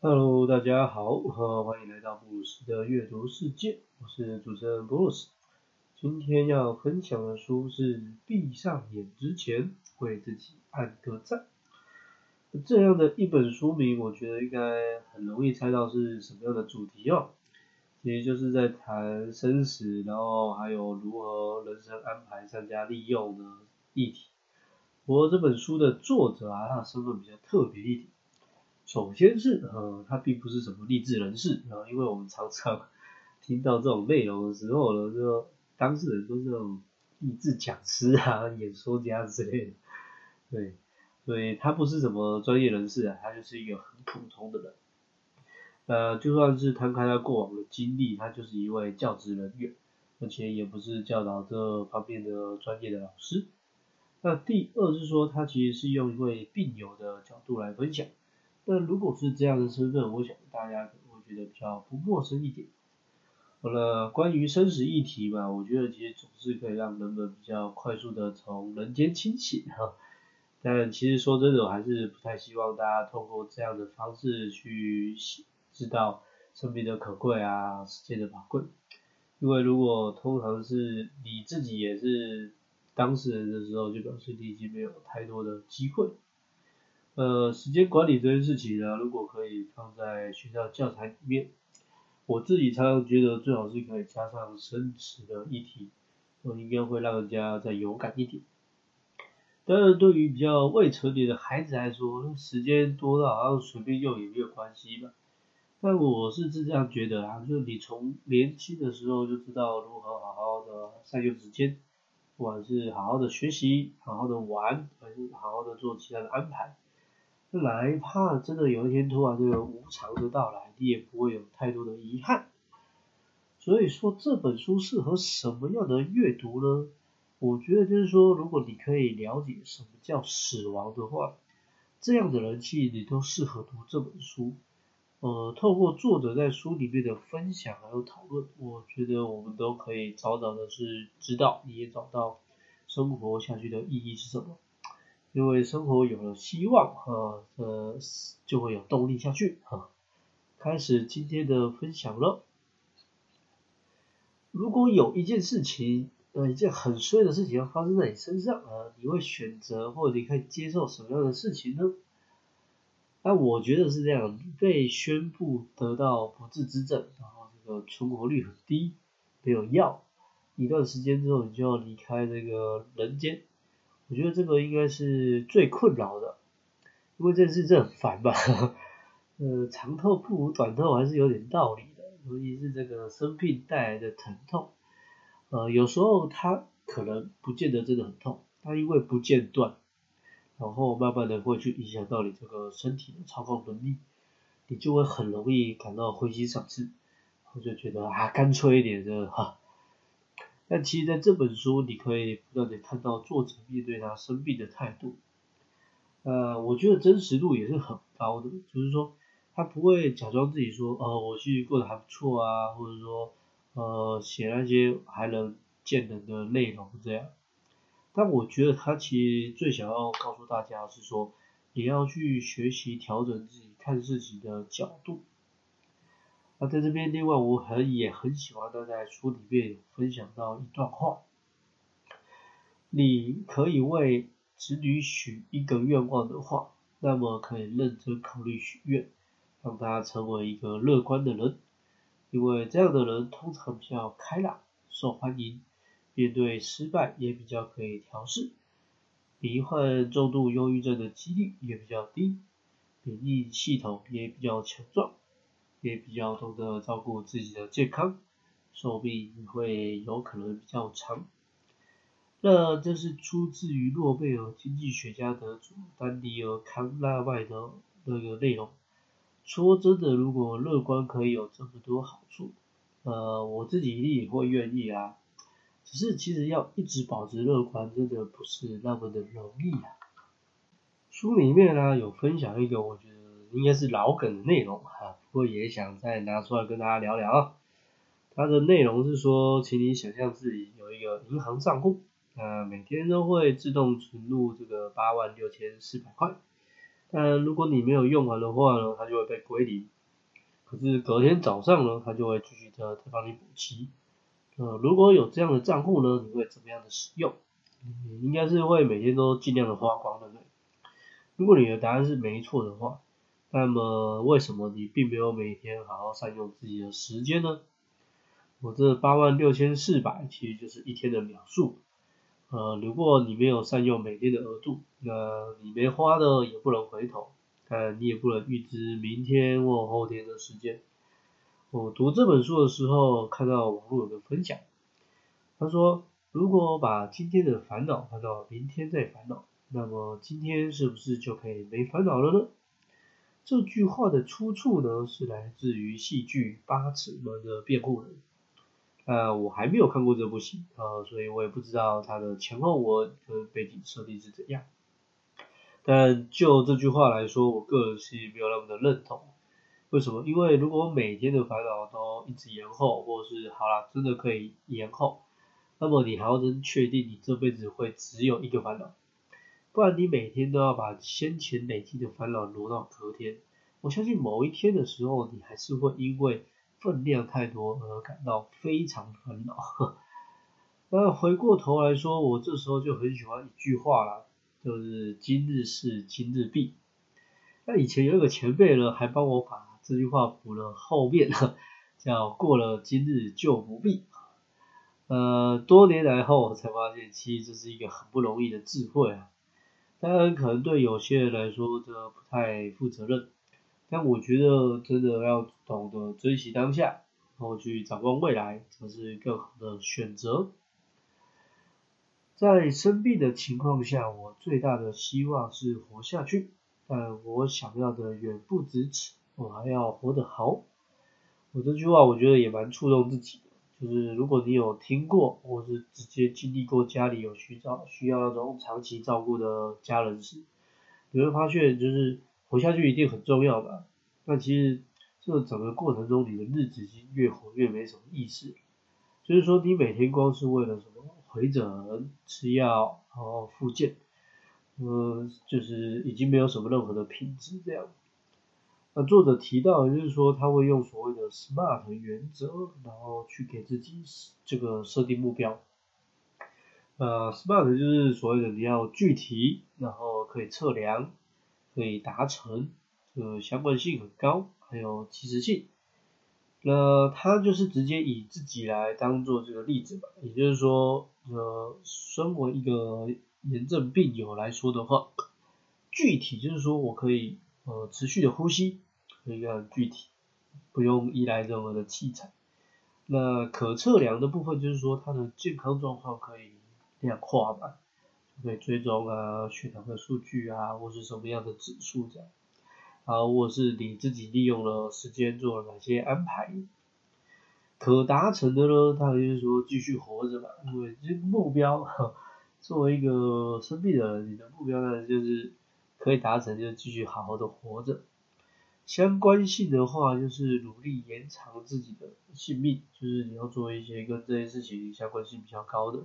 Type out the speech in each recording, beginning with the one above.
Hello，大家好，呃，欢迎来到布鲁斯的阅读世界，我是主持人布鲁斯。今天要分享的书是《闭上眼之前为自己按个赞》。这样的一本书名，我觉得应该很容易猜到是什么样的主题哦。其实就是在谈生死，然后还有如何人生安排、善加利用的议题。不过这本书的作者啊，他的身份比较特别一点。首先是呃，他并不是什么励志人士啊，因为我们常常听到这种内容的时候呢，就当事人都是那种励志讲师啊、演说家之类的，对，所以他不是什么专业人士啊，他就是一个很普通的人。呃，就算是摊开他过往的经历，他就是一位教职人员，而且也不是教导这方面的专业的老师。那第二是说，他其实是用一位病友的角度来分享。那如果是这样的身份，我想大家可能会觉得比较不陌生一点。好了，关于生死议题嘛，我觉得其实总是可以让人们比较快速的从人间清醒哈。但其实说真的，我还是不太希望大家通过这样的方式去知道生命的可贵啊，时间的宝贵。因为如果通常是你自己也是当事人的时候，就表示你已经没有太多的机会。呃，时间管理这件事情呢，如果可以放在学校教材里面，我自己常常觉得最好是可以加上生词的议题，我应该会让人家再勇敢一点。当然，对于比较未成年的孩子来说，时间多到好像随便用也没有关系吧。但我是是这样觉得啊，就是你从年轻的时候就知道如何好好的善用时间，不管是好好的学习、好好的玩，还是好好的做其他的安排。来怕真的有一天突然这个无常的到来，你也不会有太多的遗憾。所以说这本书适合什么样的阅读呢？我觉得就是说，如果你可以了解什么叫死亡的话，这样的人气你都适合读这本书。呃，透过作者在书里面的分享还有讨论，我觉得我们都可以早早的是知道，你也找到生活下去的意义是什么。因为生活有了希望，啊，呃，就会有动力下去，啊。开始今天的分享了。如果有一件事情，呃，一件很衰的事情要发生在你身上，呃，你会选择或者你可以接受什么样的事情呢？那我觉得是这样，被宣布得到不治之症，然后这个存活率很低，没有药，一段时间之后你就要离开这个人间。我觉得这个应该是最困扰的，因为这事这很烦吧，呃，长痛不如短痛还是有点道理的，尤其是这个生病带来的疼痛，呃，有时候它可能不见得真的很痛，它因为不间断，然后慢慢的会去影响到你这个身体的操控能力，你就会很容易感到灰心丧志，我就觉得啊，干脆一点的哈。但其实在这本书，你可以不断的看到作者面对他生病的态度，呃，我觉得真实度也是很高的，就是说他不会假装自己说，呃，我其实过得还不错啊，或者说，呃，写那些还能见人的内容这样。但我觉得他其实最想要告诉大家是说，也要去学习调整自己看事情的角度。那在这边，另外我很也很喜欢他在书里面分享到一段话，你可以为子女许一个愿望的话，那么可以认真考虑许愿，让他成为一个乐观的人，因为这样的人通常比较开朗、受欢迎，面对失败也比较可以调试，罹患重度忧郁症的几率也比较低，免疫系统也比较强壮。也比较懂得照顾自己的健康，寿命会有可能比较长。那这是出自于诺贝尔经济学家得主丹尼尔康纳麦的那个内容。说真的，如果乐观可以有这么多好处，呃，我自己一定也会愿意啊。只是其实要一直保持乐观，真的不是那么的容易啊。书里面呢有分享一个，我觉得应该是老梗的内容哈。我也想再拿出来跟大家聊聊啊。它的内容是说，请你想象自己有一个银行账户，那每天都会自动存入这个八万六千四百块。但如果你没有用完的话呢，它就会被归零。可是隔天早上呢，它就会继续的再帮你补齐。呃，如果有这样的账户呢，你会怎么样的使用？你应该是会每天都尽量的花光，对不对？如果你的答案是没错的话，那么为什么你并没有每天好好善用自己的时间呢？我这八万六千四百其实就是一天的秒数。呃，如果你没有善用每天的额度，那你没花的也不能回头，但你也不能预知明天或后天的时间。我读这本书的时候看到网络有个分享，他说如果把今天的烦恼放到明天再烦恼，那么今天是不是就可以没烦恼了呢？这句话的出处呢是来自于戏剧《八尺门的辩护人》。呃，我还没有看过这部戏，呃，所以我也不知道它的前后文的背景设定是怎样。但就这句话来说，我个人是没有那么的认同。为什么？因为如果每天的烦恼都一直延后，或是好了，真的可以延后，那么你还要真确定你这辈子会只有一个烦恼？不然你每天都要把先前累积的烦恼挪到隔天，我相信某一天的时候，你还是会因为。分量太多而感到非常烦恼。那回过头来说，我这时候就很喜欢一句话啦，就是今日事今日毕。那以前有一个前辈呢，还帮我把这句话补了后面，叫过了今日就不必。呃，多年来后我才发现，其实这是一个很不容易的智慧啊。当然，可能对有些人来说，这不太负责任。但我觉得真的要懂得珍惜当下，然后去展望未来，才是更好的选择。在生病的情况下，我最大的希望是活下去，但我想要的远不止此，我还要活得好。我这句话我觉得也蛮触动自己，就是如果你有听过，或是直接经历过家里有需要需要那种长期照顾的家人时，你会发现就是。活下去一定很重要吧？那其实这整个过程中，你的日子已经越活越没什么意思。就是说，你每天光是为了什么回诊、吃药、然后复健，呃，就是已经没有什么任何的品质这样。那作者提到，就是说他会用所谓的 SMART 原则，然后去给自己这个设定目标。呃，SMART 就是所谓的你要具体，然后可以测量。可以达成，呃，相关性很高，还有及时性。那他就是直接以自己来当做这个例子吧，也就是说，呃，身为一个炎症病友来说的话，具体就是说我可以呃持续的呼吸，可以很具体，不用依赖任何的器材。那可测量的部分就是说他的健康状况可以量化吧。可以追踪啊血糖的数据啊，或是什么样的指数这样，啊，或是你自己利用了时间做了哪些安排，可达成的呢？他就是说继续活着吧，因为这目标，作为一个生病的人，你的目标呢就是可以达成，就继续好好的活着。相关性的话，就是努力延长自己的性命，就是你要做一些跟这件事情相关性比较高的。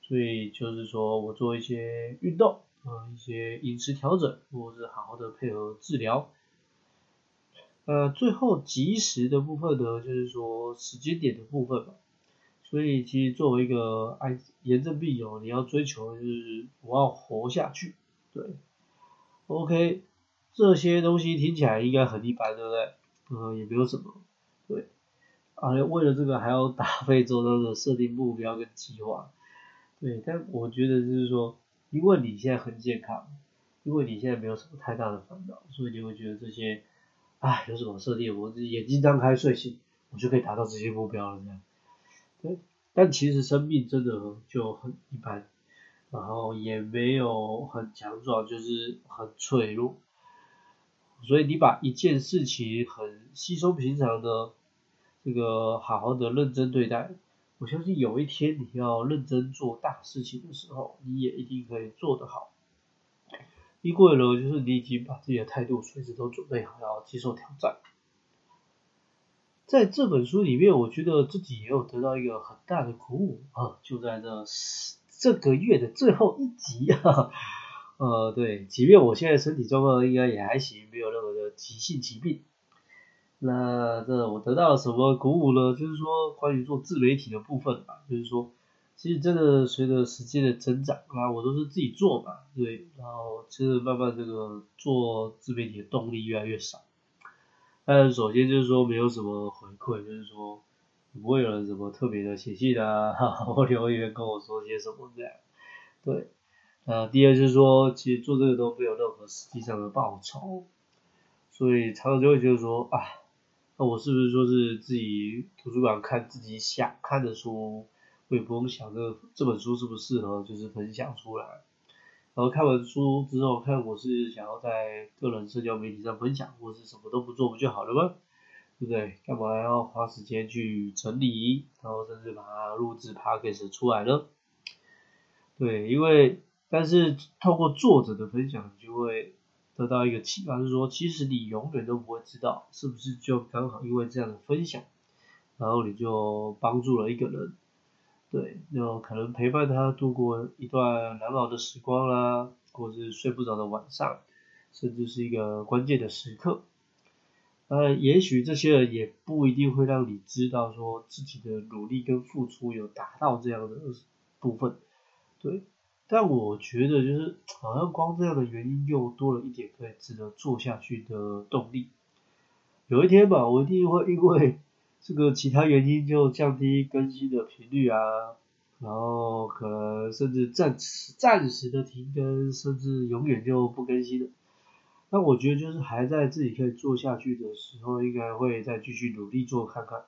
所以就是说我做一些运动，呃，一些饮食调整，或者是好好的配合治疗。呃，最后及时的部分呢，就是说时间点的部分嘛。所以其实作为一个癌炎症病友，你要追求就是我要活下去，对。OK，这些东西听起来应该很一般，对不对？呃，也没有什么，对。啊，为了这个还要打非洲的设定目标跟计划。对，但我觉得就是说，因为你现在很健康，因为你现在没有什么太大的烦恼，所以你会觉得这些，唉，有什么设定，我眼睛张开睡醒，我就可以达到这些目标了这样。对，但其实生命真的就很一般，然后也没有很强壮，就是很脆弱。所以你把一件事情很稀松平常的，这个好好的认真对待。我相信有一天你要认真做大事情的时候，你也一定可以做得好。因为呢，就是你已经把自己的态度随时都准备好要接受挑战。在这本书里面，我觉得自己也有得到一个很大的鼓舞啊！就在这这个月的最后一集啊，呃，对，即便我现在身体状况应该也还行，没有任何的急性疾病。那这我得到了什么鼓舞呢？就是说关于做自媒体的部分吧，就是说，其实真的随着时间的增长啊，我都是自己做嘛，对，然后其实慢慢这个做自媒体的动力越来越少。但首先就是说没有什么回馈，就是说不会有人什么特别的写信啊，或留言跟我说些什么这样，对。呃，第二就是说，其实做这个都没有任何实际上的报酬，所以常常就会觉得说，啊，那我是不是说是自己图书馆看自己想看的书，我也不用想这这本书适不适合，就是分享出来。然后看完书之后，看我是想要在个人社交媒体上分享，或是什么都不做不就好了吗？对不对？干嘛要花时间去整理，然后甚至把它录制 podcast 出来呢？对，因为。但是透过作者的分享，就会得到一个启发，是说其实你永远都不会知道，是不是就刚好因为这样的分享，然后你就帮助了一个人，对，就可能陪伴他度过一段难熬的时光啦，或是睡不着的晚上，甚至是一个关键的时刻。呃，也许这些人也不一定会让你知道说自己的努力跟付出有达到这样的部分，对。但我觉得就是好像光这样的原因又多了一点可以值得做下去的动力。有一天吧，我一定会因为这个其他原因就降低更新的频率啊，然后可能甚至暂时暂时的停更，甚至永远就不更新了。那我觉得就是还在自己可以做下去的时候，应该会再继续努力做看看。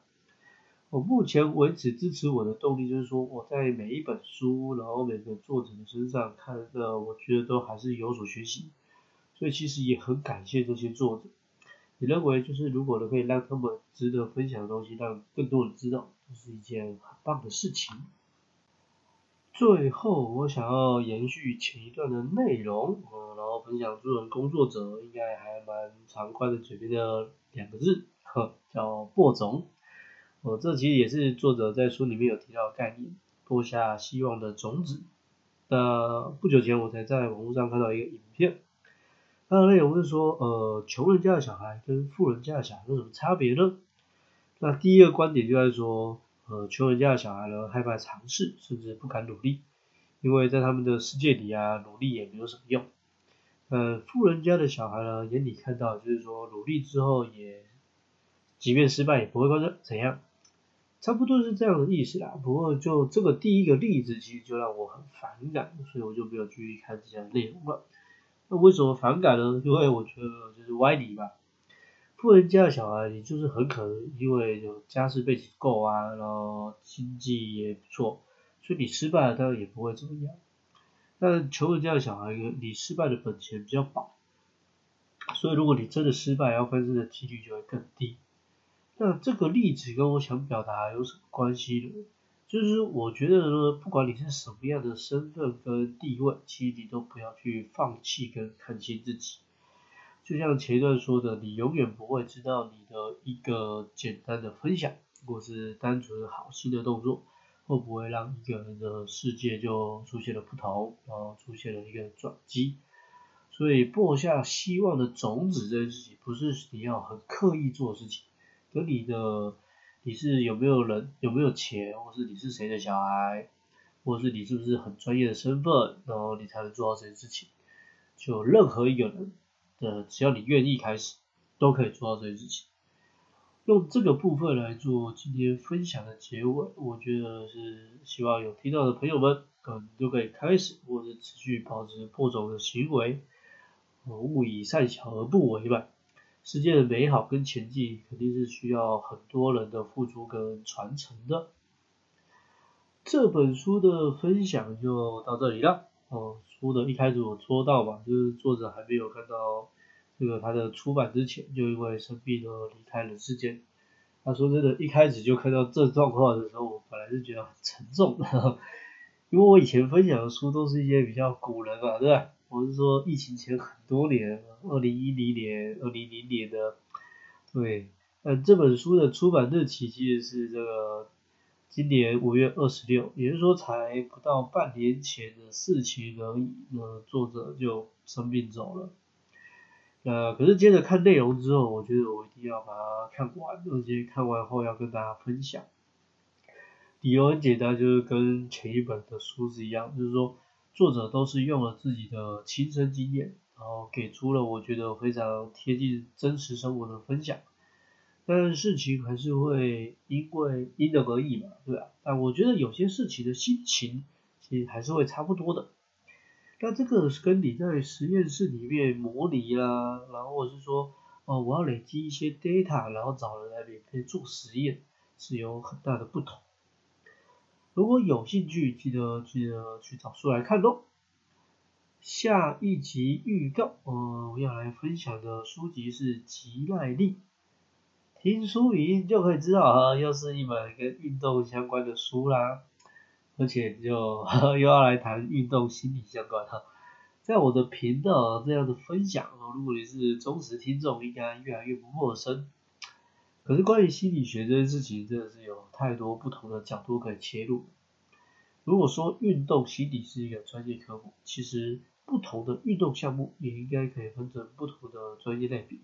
我目前为止支持我的动力就是说，我在每一本书，然后每个作者的身上看的，我觉得都还是有所学习，所以其实也很感谢这些作者。你认为就是如果能可以让他们值得分享的东西，让更多人知道，这是一件很棒的事情。最后，我想要延续前一段的内容，分享助人工作者应该还蛮常挂在嘴边的两个字，呵，叫播种。我，这其实也是作者在书里面有提到的概念，播下希望的种子。那不久前我才在网络上看到一个影片，它的内容是说，呃，穷人家的小孩跟富人家的小孩有什么差别呢？那第一个观点就在说，呃，穷人家的小孩呢害怕尝试，甚至不敢努力，因为在他们的世界里啊，努力也没有什么用。呃，富人家的小孩呢眼里看到就是说，努力之后也，即便失败也不会发生怎样。差不多是这样的意思啦，不过就这个第一个例子，其实就让我很反感，所以我就没有继续看这些内容了。那为什么反感呢？因为我觉得就是歪理吧。富人家的小孩，你就是很可能因为有家世背景够啊，然后经济也不错，所以你失败了当然也不会怎么样。但穷人家的小孩，你失败的本钱比较薄，所以如果你真的失败，要翻身的几率就会更低。那这个例子跟我想表达有什么关系呢？就是我觉得呢，不管你是什么样的身份跟地位，其实你都不要去放弃跟看清自己。就像前一段说的，你永远不会知道你的一个简单的分享，或是单纯好心的动作，会不会让一个人的世界就出现了不同，然后出现了一个转机。所以播下希望的种子这件事情，不是你要很刻意做的事情。跟你的你是有没有人有没有钱，或是你是谁的小孩，或是你是不是很专业的身份，然后你才能做到这件事情。就任何一个人的，只要你愿意开始，都可以做到这件事情。用这个部分来做今天分享的结尾，我觉得是希望有听到的朋友们，嗯，都可以开始或者持续保持播种的行为。勿以善小而不为吧。世界的美好跟前进，肯定是需要很多人的付出跟传承的。这本书的分享就到这里了。哦，书的一开始我说到吧，就是作者还没有看到这个他的出版之前，就因为生病而离开了世间。他说真的，一开始就看到这状况的时候，我本来是觉得很沉重，因为我以前分享的书都是一些比较古人嘛，对吧？我是说疫情前很多年，二零一零年、二零零年的，对，嗯，这本书的出版日期其实是这个今年五月二十六，也就是说才不到半年前的事情而已，那作者就生病走了。呃，可是接着看内容之后，我觉得我一定要把它看完，而且看完后要跟大家分享。理由很简单，就是跟前一本的书是一样，就是说作者都是用了自己的亲身经验，然后给出了我觉得非常贴近真实生活的分享。但事情还是会因为因人而异嘛，对吧？但我觉得有些事情的心情其实还是会差不多的。那这个跟你在实验室里面模拟啦，然后或者是说，哦，我要累积一些 data，然后找人来免费做实验，是有很大的不同。如果有兴趣，记得记得去找书来看哦。下一集预告，呃，我要来分享的书籍是《吉耐力》。听书名就可以知道啊，又是一本跟运动相关的书啦，而且就 又要来谈运动心理相关哈。在我的频道这样的分享啊，如果你是忠实听众，应该越来越不陌生。可是关于心理学这件事情，真的是有太多不同的角度可以切入。如果说运动心理是一个专业科目，其实不同的运动项目也应该可以分成不同的专业类别。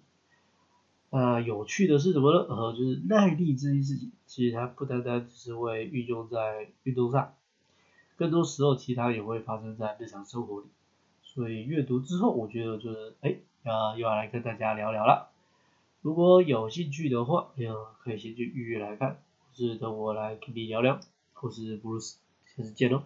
那，有趣的是什么呢？呃，就是耐力这件事情，其实它不单单只是会运用在运动上，更多时候其他也会发生在日常生活里。所以阅读之后，我觉得就是，哎，要又要来跟大家聊聊了。如果有兴趣的话，嗯，可以先去预约来看，或是等我来跟你聊聊，我是 Bruce，，下次见喽。